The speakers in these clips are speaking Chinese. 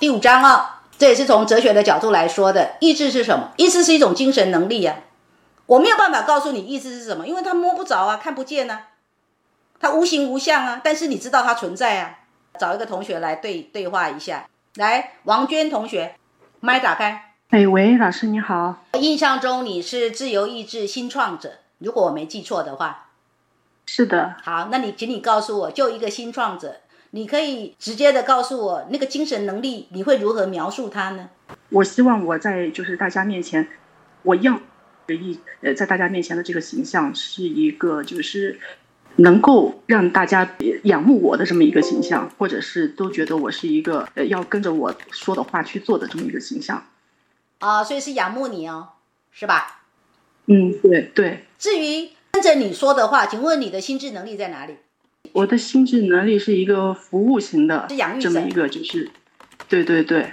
第五章啊，这也是从哲学的角度来说的。意志是什么？意志是一种精神能力呀。我没有办法告诉你意志是什么，因为它摸不着啊，看不见啊，它无形无相啊。但是你知道它存在啊。找一个同学来对对话一下，来，王娟同学，麦打开。哎，喂，老师你好。印象中你是自由意志新创者，如果我没记错的话。是的。好，那你请你告诉我，就一个新创者，你可以直接的告诉我那个精神能力，你会如何描述它呢？我希望我在就是大家面前，我要的意呃，在大家面前的这个形象是一个就是能够让大家仰慕我的这么一个形象，或者是都觉得我是一个呃要跟着我说的话去做的这么一个形象。啊，所以是仰慕你哦，是吧？嗯，对对。至于跟着你说的话，请问你的心智能力在哪里？我的心智能力是一个服务型的，是养育这么一个，就是，对对对。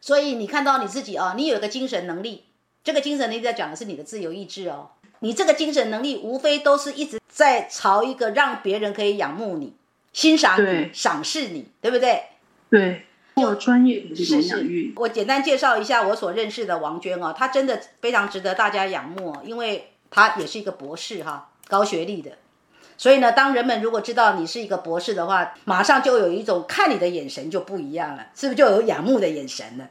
所以你看到你自己哦，你有一个精神能力，这个精神能力在讲的是你的自由意志哦。你这个精神能力无非都是一直在朝一个让别人可以仰慕你、欣赏你、赏识你，对不对？对。做专业的这种养育，我简单介绍一下我所认识的王娟哦，她真的非常值得大家仰慕哦，因为她也是一个博士哈，高学历的。所以呢，当人们如果知道你是一个博士的话，马上就有一种看你的眼神就不一样了，是不是就有仰慕的眼神了？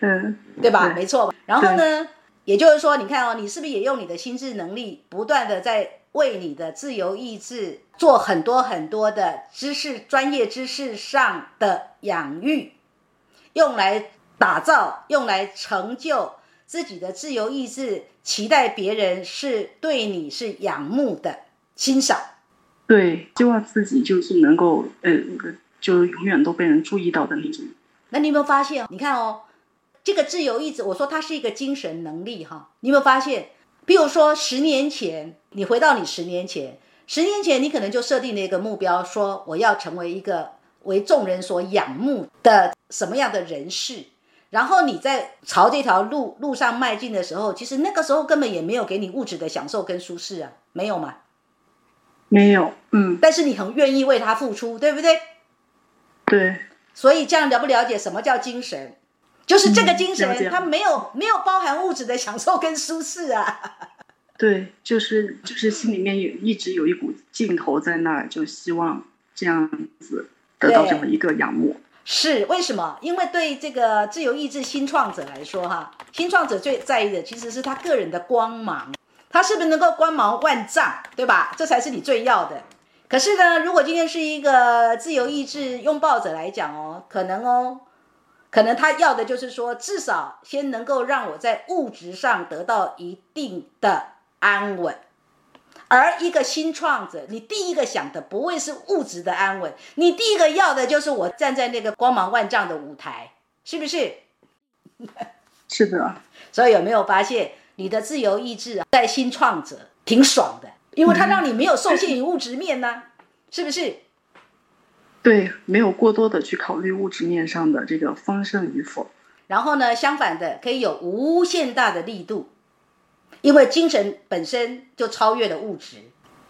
嗯，对吧？没错。然后呢，也就是说，你看哦，你是不是也用你的心智能力，不断的在。为你的自由意志做很多很多的知识、专业知识上的养育，用来打造、用来成就自己的自由意志，期待别人是对你是仰慕的、欣赏。对，希望自己就是能够，呃，就永远都被人注意到的那种。那你有没有发现？你看哦，这个自由意志，我说它是一个精神能力哈。你有没有发现？比如说，十年前你回到你十年前，十年前你可能就设定了一个目标，说我要成为一个为众人所仰慕的什么样的人士。然后你在朝这条路路上迈进的时候，其实那个时候根本也没有给你物质的享受跟舒适啊，没有吗？没有，嗯。但是你很愿意为他付出，对不对？对。所以这样了不了解什么叫精神？就是这个精神，它没有没有包含物质的享受跟舒适啊。对，就是就是心里面有一直有一股劲头在那儿，就希望这样子得到这么一个仰慕。是为什么？因为对这个自由意志新创者来说，哈，新创者最在意的其实是他个人的光芒，他是不是能够光芒万丈，对吧？这才是你最要的。可是呢，如果今天是一个自由意志拥抱者来讲哦，可能哦。可能他要的就是说，至少先能够让我在物质上得到一定的安稳。而一个新创者，你第一个想的不会是物质的安稳，你第一个要的就是我站在那个光芒万丈的舞台，是不是？是的。所以有没有发现，你的自由意志在新创者挺爽的，因为它让你没有受限于物质面呢，是不是？对，没有过多的去考虑物质面上的这个丰盛与否。然后呢，相反的，可以有无限大的力度，因为精神本身就超越了物质，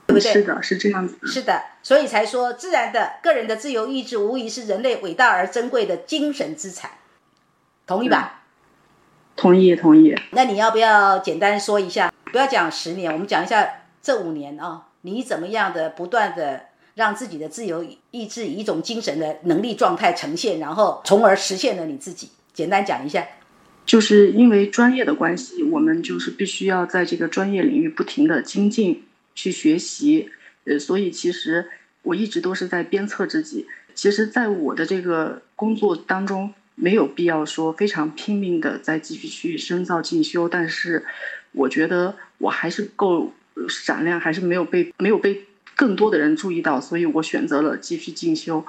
对不对？是的，是这样子。是的，所以才说，自然的个人的自由意志，无疑是人类伟大而珍贵的精神资产。同意吧？同意，同意。那你要不要简单说一下？不要讲十年，我们讲一下这五年啊，你怎么样的不断的。让自己的自由意志以一种精神的能力状态呈现，然后从而实现了你自己。简单讲一下，就是因为专业的关系，我们就是必须要在这个专业领域不停的精进去学习。呃，所以其实我一直都是在鞭策自己。其实，在我的这个工作当中，没有必要说非常拼命的再继续去深造进修，但是我觉得我还是够闪亮，还是没有被没有被。更多的人注意到，所以我选择了继续进修，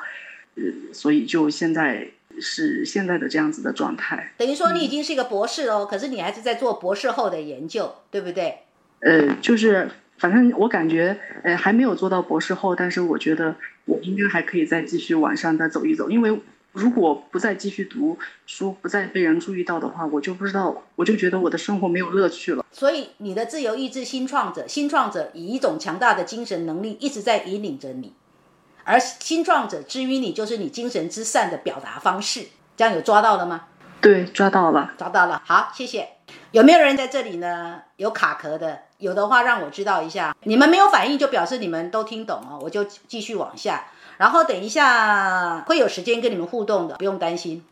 呃，所以就现在是现在的这样子的状态。等于说你已经是一个博士哦，可是你还是在做博士后的研究，对不对？呃，就是反正我感觉，呃，还没有做到博士后，但是我觉得我应该还可以再继续往上再走一走，因为。如果不再继续读书，不再被人注意到的话，我就不知道，我就觉得我的生活没有乐趣了。所以，你的自由意志新创者，新创者以一种强大的精神能力一直在引领着你，而心壮者之于你就是你精神之善的表达方式。这样有抓到了吗？对，抓到了，抓到了。好，谢谢。有没有人在这里呢？有卡壳的，有的话让我知道一下。你们没有反应，就表示你们都听懂哦，我就继续往下。然后等一下会有时间跟你们互动的，不用担心。